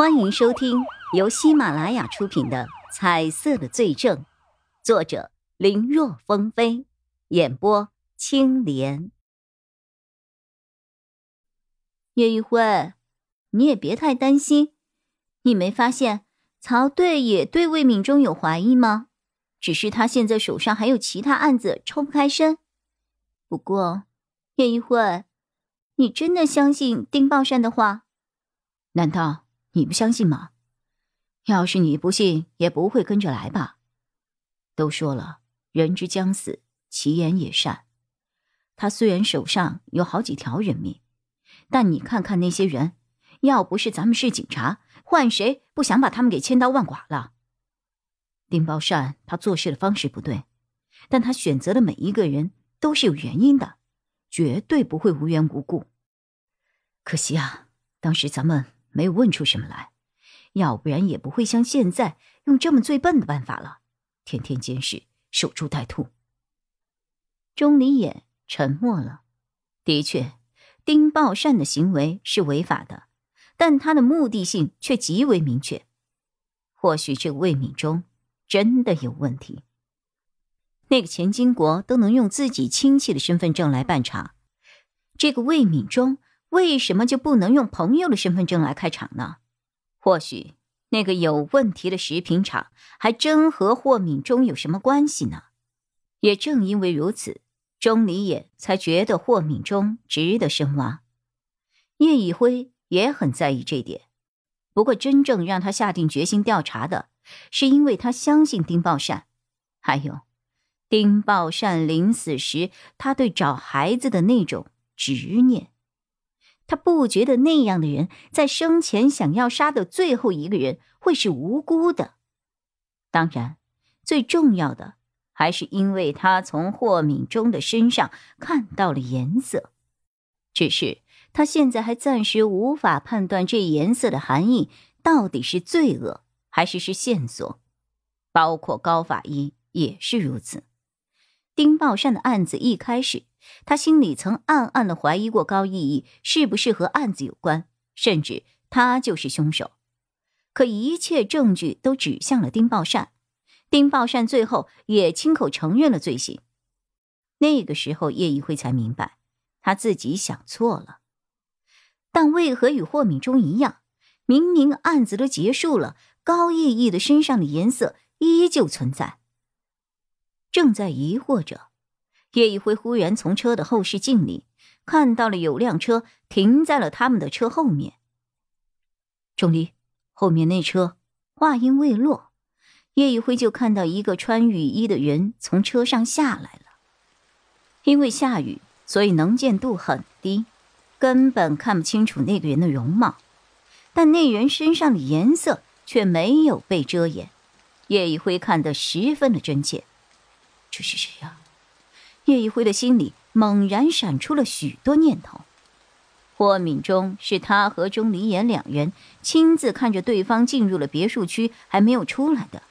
欢迎收听由喜马拉雅出品的《彩色的罪证》，作者林若风飞，演播青莲。叶一辉，你也别太担心，你没发现曹队也对魏敏忠有怀疑吗？只是他现在手上还有其他案子抽不开身。不过，叶一辉，你真的相信丁报善的话？难道？你不相信吗？要是你不信，也不会跟着来吧。都说了，人之将死，其言也善。他虽然手上有好几条人命，但你看看那些人，要不是咱们是警察，换谁不想把他们给千刀万剐了？丁宝善他做事的方式不对，但他选择的每一个人都是有原因的，绝对不会无缘无故。可惜啊，当时咱们。没有问出什么来，要不然也不会像现在用这么最笨的办法了，天天监视，守株待兔。钟离眼沉默了。的确，丁宝善的行为是违法的，但他的目的性却极为明确。或许这个魏敏忠真的有问题。那个钱金国都能用自己亲戚的身份证来办查，这个魏敏忠。为什么就不能用朋友的身份证来开厂呢？或许那个有问题的食品厂还真和霍敏忠有什么关系呢？也正因为如此，钟离也才觉得霍敏忠值得深挖。叶以辉也很在意这点，不过真正让他下定决心调查的，是因为他相信丁宝善，还有丁宝善临死时他对找孩子的那种执念。他不觉得那样的人在生前想要杀的最后一个人会是无辜的。当然，最重要的还是因为他从霍敏中的身上看到了颜色，只是他现在还暂时无法判断这颜色的含义到底是罪恶还是是线索。包括高法医也是如此。丁宝善的案子一开始。他心里曾暗暗的怀疑过高逸逸是不是和案子有关，甚至他就是凶手。可一切证据都指向了丁宝善，丁宝善最后也亲口承认了罪行。那个时候，叶一辉才明白，他自己想错了。但为何与霍敏忠一样，明明案子都结束了，高逸逸的身上的颜色依旧存在？正在疑惑着。叶一辉忽然从车的后视镜里看到了有辆车停在了他们的车后面。钟离，后面那车。话音未落，叶一辉就看到一个穿雨衣的人从车上下来了。因为下雨，所以能见度很低，根本看不清楚那个人的容貌。但那人身上的颜色却没有被遮掩，叶一辉看得十分的真切。这是谁呀？叶一辉的心里猛然闪出了许多念头。霍敏忠是他和钟离言两人亲自看着对方进入了别墅区，还没有出来的。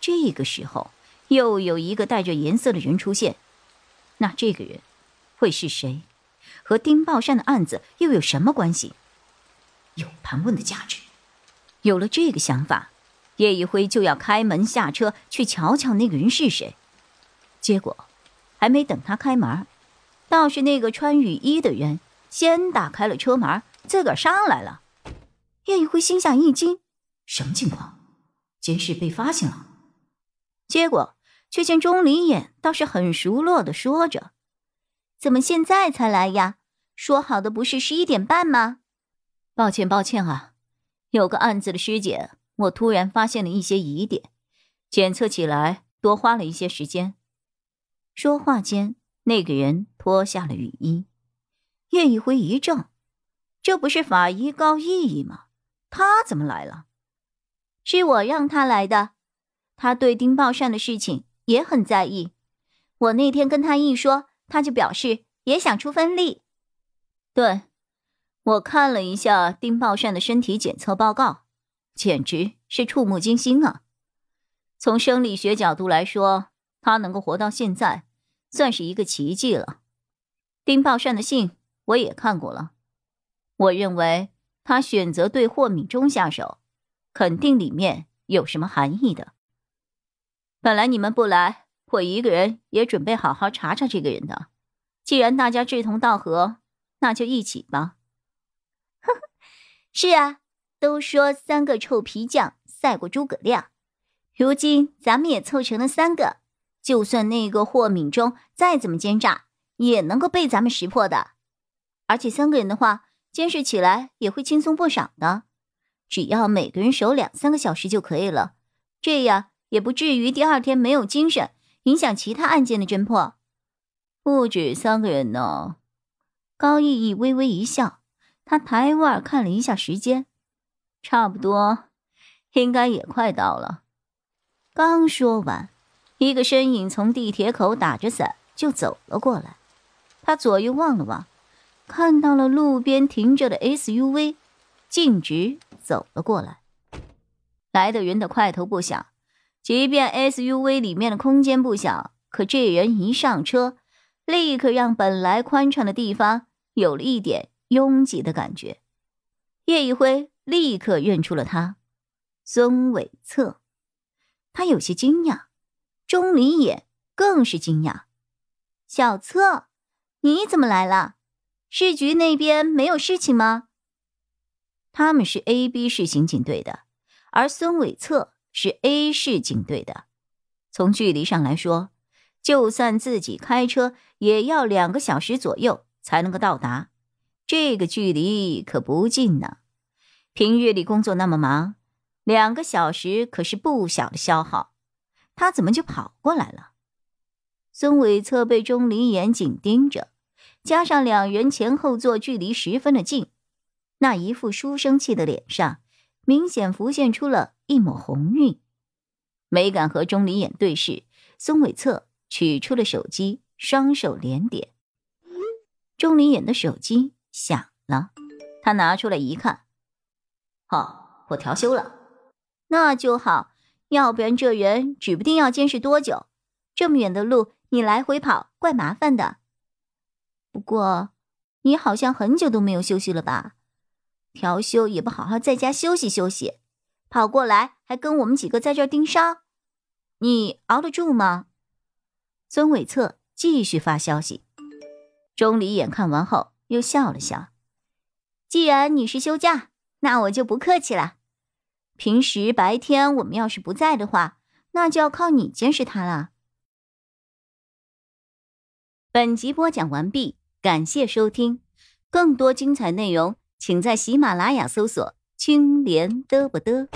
这个时候，又有一个带着颜色的人出现，那这个人会是谁？和丁宝善的案子又有什么关系？有盘问的价值。有了这个想法，叶一辉就要开门下车去瞧瞧那个人是谁。结果。还没等他开门，倒是那个穿雨衣的人先打开了车门，自个儿上来了。叶一辉心下一惊，什么情况？监视被发现了。结果却见钟离眼倒是很熟络的说着：“怎么现在才来呀？说好的不是十一点半吗？”抱歉，抱歉啊，有个案子的尸检，我突然发现了一些疑点，检测起来多花了一些时间。说话间，那个人脱下了雨衣。叶一辉一怔：“这不是法医高逸逸吗？他怎么来了？”“是我让他来的。他对丁宝善的事情也很在意。我那天跟他一说，他就表示也想出分力。”“对，我看了一下丁宝善的身体检测报告，简直是触目惊心啊！从生理学角度来说。”他能够活到现在，算是一个奇迹了。丁宝善的信我也看过了，我认为他选择对霍敏忠下手肯定里面有什么含义的。本来你们不来，我一个人也准备好好查查这个人的。既然大家志同道合，那就一起吧。呵呵，是啊，都说三个臭皮匠赛过诸葛亮，如今咱们也凑成了三个，就算那个霍敏中再怎么奸诈，也能够被咱们识破的。而且三个人的话，监视起来也会轻松不少的。只要每个人守两三个小时就可以了，这样也不至于第二天没有精神，影响其他案件的侦破。不止三个人呢。高逸逸微微一笑，他抬腕看了一下时间，差不多，应该也快到了。刚说完，一个身影从地铁口打着伞就走了过来。他左右望了望，看到了路边停着的 SUV。径直走了过来，来的人的块头不小，即便 SUV 里面的空间不小，可这人一上车，立刻让本来宽敞的地方有了一点拥挤的感觉。叶一辉立刻认出了他，孙伟策，他有些惊讶，钟离也更是惊讶。小策，你怎么来了？市局那边没有事情吗？他们是 A、B 市刑警队的，而孙伟策是 A 市警队的。从距离上来说，就算自己开车，也要两个小时左右才能够到达。这个距离可不近呢。平日里工作那么忙，两个小时可是不小的消耗。他怎么就跑过来了？孙伟策被钟离眼紧盯着，加上两人前后座距离十分的近。那一副书生气的脸上，明显浮现出了一抹红晕，没敢和钟离眼对视。孙伟策取出了手机，双手连点。钟离眼的手机响了，他拿出来一看，好，我调休了。那就好，要不然这人指不定要监视多久。这么远的路，你来回跑，怪麻烦的。不过，你好像很久都没有休息了吧？调休也不好好在家休息休息，跑过来还跟我们几个在这盯梢，你熬得住吗？孙伟策继续发消息。钟离眼看完后又笑了笑：“既然你是休假，那我就不客气了。平时白天我们要是不在的话，那就要靠你监视他了。”本集播讲完毕，感谢收听，更多精彩内容。请在喜马拉雅搜索“青莲嘚不嘚”。